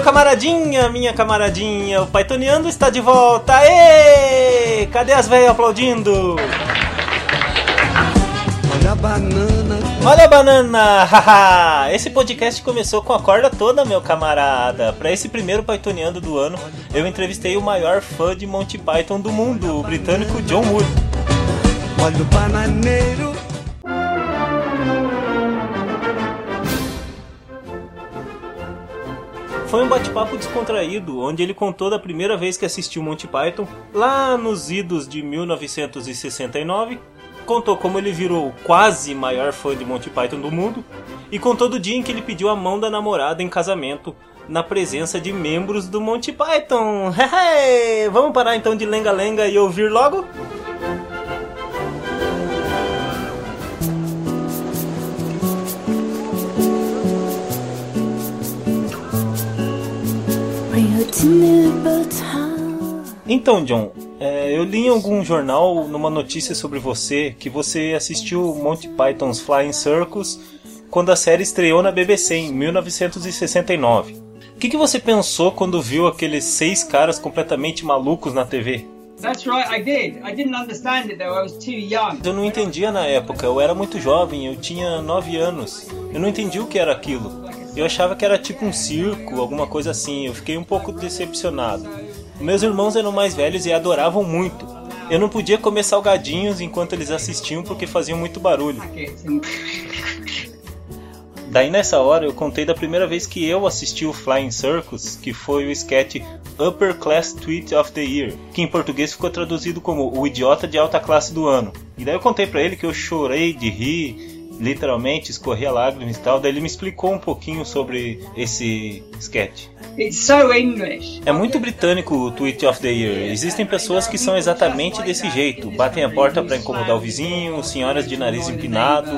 meu camaradinha, minha camaradinha, o Paitoneando está de volta. Ê! Cadê as velhas aplaudindo? Olha a banana. Olha a banana! haha! Esse podcast começou com a corda toda, meu camarada. Para esse primeiro Paitoneando do ano, eu entrevistei o maior fã de Monty Python do mundo, o britânico John Wood. Olha o bananeiro. Foi um bate-papo descontraído, onde ele contou da primeira vez que assistiu Monty Python, lá nos idos de 1969, contou como ele virou o quase maior fã de Monty Python do mundo, e contou do dia em que ele pediu a mão da namorada em casamento, na presença de membros do Monty Python. Vamos parar então de lenga-lenga e ouvir logo? Então, John, é, eu li em algum jornal, numa notícia sobre você, que você assistiu Monty Python's Flying Circus quando a série estreou na BBC em 1969. O que, que você pensou quando viu aqueles seis caras completamente malucos na TV? Eu não entendia na época, eu era muito jovem, eu tinha 9 anos. Eu não entendi o que era aquilo. Eu achava que era tipo um circo, alguma coisa assim. Eu fiquei um pouco decepcionado. Meus irmãos eram mais velhos e adoravam muito. Eu não podia comer salgadinhos enquanto eles assistiam porque faziam muito barulho. Daí nessa hora eu contei da primeira vez que eu assisti o Flying Circus, que foi o sketch Upper Class Tweet of the Year, que em português ficou traduzido como O Idiota de Alta Classe do Ano. E daí eu contei pra ele que eu chorei de rir, literalmente escorria lágrimas e tal. Daí ele me explicou um pouquinho sobre esse sketch. It's so English. É muito britânico o Tweet of the Year. Existem pessoas que são exatamente desse jeito. Batem a porta para incomodar o vizinho, senhoras de nariz empinado.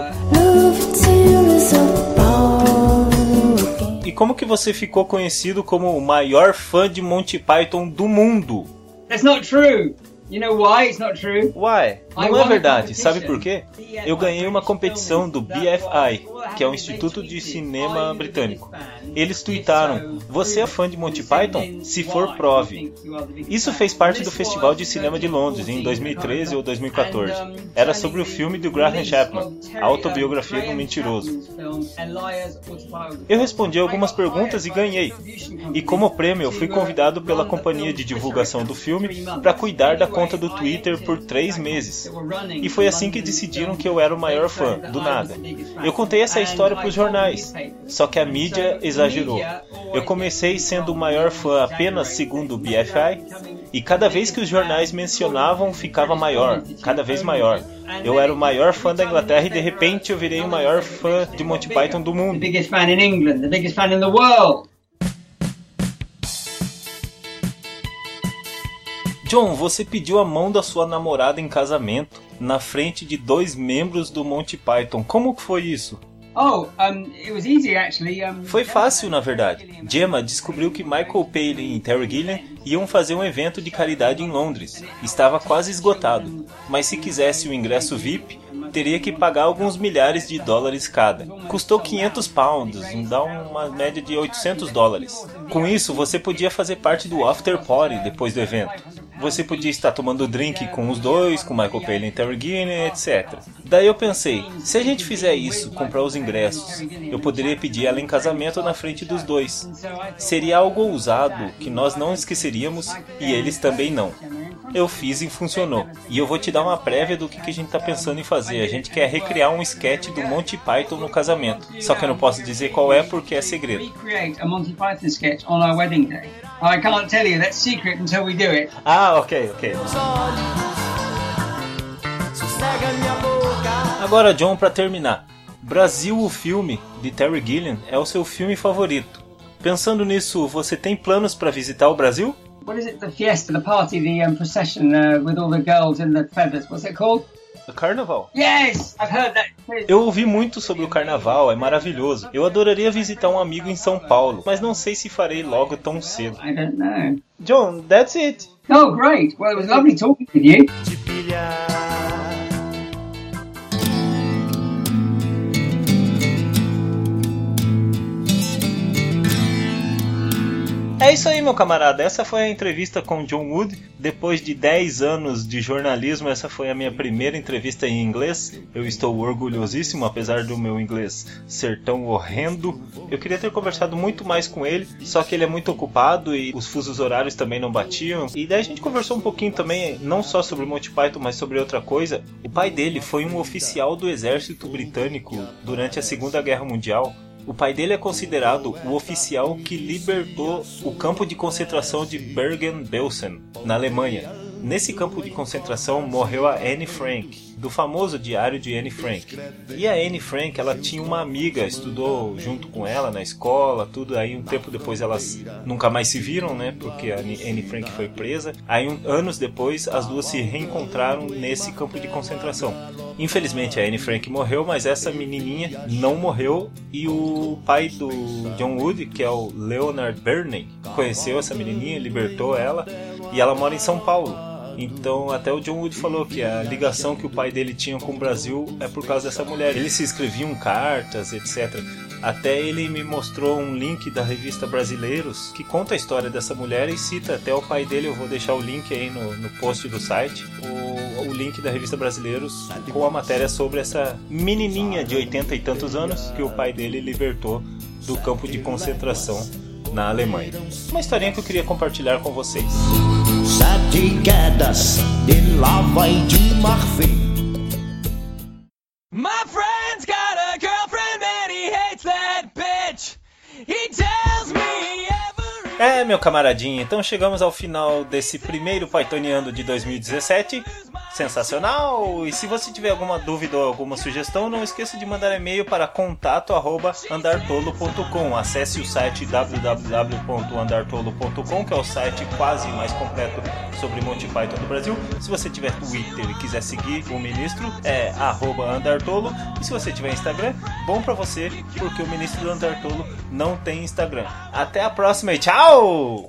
E como que você ficou conhecido como o maior fã de Monty Python do mundo? That's not true. You know why it's not true? Uai, não é verdade. Sabe por quê? Eu ganhei uma competição do BFI, que é o Instituto de Cinema Britânico. Eles tweetaram: Você é fã de Monty Python? Se for, prove. Isso fez parte do Festival de Cinema de Londres em 2013 ou 2014. Era sobre o filme do Graham Chapman, a autobiografia do mentiroso. Eu respondi algumas perguntas e ganhei. E como prêmio, eu fui convidado pela companhia de divulgação do filme para cuidar da conta do Twitter por três meses. E foi assim que decidiram que eu era o maior fã, do nada. Eu contei essa história para os jornais, só que a mídia exagerou. Eu comecei sendo o maior fã apenas segundo o BFI, e cada vez que os jornais mencionavam, ficava maior, cada vez maior. Eu era o maior fã da Inglaterra e de repente eu virei o maior fã de Monty Python do mundo. John, você pediu a mão da sua namorada em casamento na frente de dois membros do Monty Python. Como que foi isso? Oh, um, it was easy actually. Um, Foi fácil, na verdade. Gemma descobriu que Michael Palin e Terry Gilliam iam fazer um evento de caridade em Londres. Estava quase esgotado, mas se quisesse o ingresso VIP, teria que pagar alguns milhares de dólares cada. Custou 500 pounds, dá uma média de 800 dólares. Com isso, você podia fazer parte do after party depois do evento. Você podia estar tomando drink com os dois, com Michael Palin e Terry Gilliam, etc. Daí eu pensei, se a gente fizer isso, comprar os ingressos, eu poderia pedir ela em casamento na frente dos dois. Seria algo ousado que nós não esqueceríamos e eles também não. Eu fiz e funcionou. E eu vou te dar uma prévia do que, que a gente tá pensando em fazer. A gente quer recriar um sketch do Monty Python no casamento. Só que eu não posso dizer qual é porque é segredo. Ah, ok, ok. Agora, John, pra terminar. Brasil, o filme, de Terry Gilliam, é o seu filme favorito. Pensando nisso, você tem planos pra visitar o Brasil? What is it? The fiesta, the party, the um, procession uh, with all the girls in the feathers. What's it called? O Carnaval. Yes, I've heard that. Eu ouvi muito sobre o carnaval, é maravilhoso. Eu adoraria visitar um amigo em São Paulo, mas não sei se farei logo tão cedo. I don't know. John, that's it. Oh, great. Well, it was lovely talking with you. É isso aí, meu camarada. Essa foi a entrevista com John Wood. Depois de 10 anos de jornalismo, essa foi a minha primeira entrevista em inglês. Eu estou orgulhosíssimo, apesar do meu inglês ser tão horrendo. Eu queria ter conversado muito mais com ele, só que ele é muito ocupado e os fusos horários também não batiam. E daí a gente conversou um pouquinho também, não só sobre Monty Python, mas sobre outra coisa. O pai dele foi um oficial do exército britânico durante a Segunda Guerra Mundial. O pai dele é considerado o oficial que libertou o campo de concentração de Bergen-Belsen, na Alemanha. Nesse campo de concentração morreu a Anne Frank, do famoso diário de Anne Frank. E a Anne Frank, ela tinha uma amiga, estudou junto com ela na escola, tudo. Aí um tempo depois elas nunca mais se viram, né? Porque a Anne Frank foi presa. Aí um, anos depois as duas se reencontraram nesse campo de concentração. Infelizmente a Anne Frank morreu, mas essa menininha não morreu e o pai do John Wood, que é o Leonard Bernay, conheceu essa menininha, libertou ela e ela mora em São Paulo. Então, até o John Wood falou que a ligação que o pai dele tinha com o Brasil é por causa dessa mulher. Eles se escreviam cartas, etc. Até ele me mostrou um link da revista Brasileiros que conta a história dessa mulher e cita até o pai dele. Eu vou deixar o link aí no, no post do site. O, o link da revista Brasileiros com a matéria sobre essa menininha de 80 e tantos anos que o pai dele libertou do campo de concentração na Alemanha. Uma historinha que eu queria compartilhar com vocês. De lava e de marfim. My friend's got a girlfriend and he hates that bitch. He É, meu camaradinho, então chegamos ao final desse primeiro Pythoniano de 2017. Sensacional! E se você tiver alguma dúvida ou alguma sugestão, não esqueça de mandar e-mail para contato@andartolo.com. Acesse o site www.andartolo.com, que é o site quase mais completo sobre Monty Python do Brasil. Se você tiver Twitter e quiser seguir o ministro, é Andartolo. E se você tiver Instagram, bom pra você, porque o ministro do Andartolo não tem Instagram. Até a próxima e tchau!